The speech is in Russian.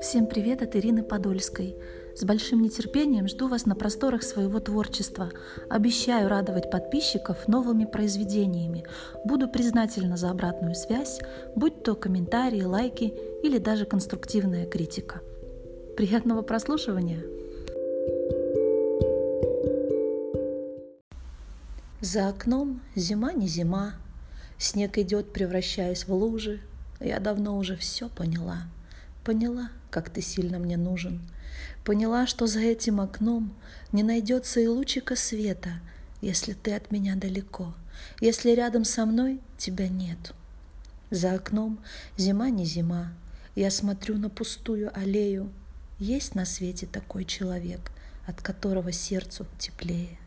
Всем привет от Ирины Подольской. С большим нетерпением жду вас на просторах своего творчества. Обещаю радовать подписчиков новыми произведениями. Буду признательна за обратную связь, будь то комментарии, лайки или даже конструктивная критика. Приятного прослушивания! За окном зима не зима, снег идет, превращаясь в лужи. Я давно уже все поняла. Поняла, как ты сильно мне нужен. Поняла, что за этим окном не найдется и лучика света, если ты от меня далеко, если рядом со мной тебя нет. За окном зима не зима, я смотрю на пустую аллею. Есть на свете такой человек, от которого сердцу теплее.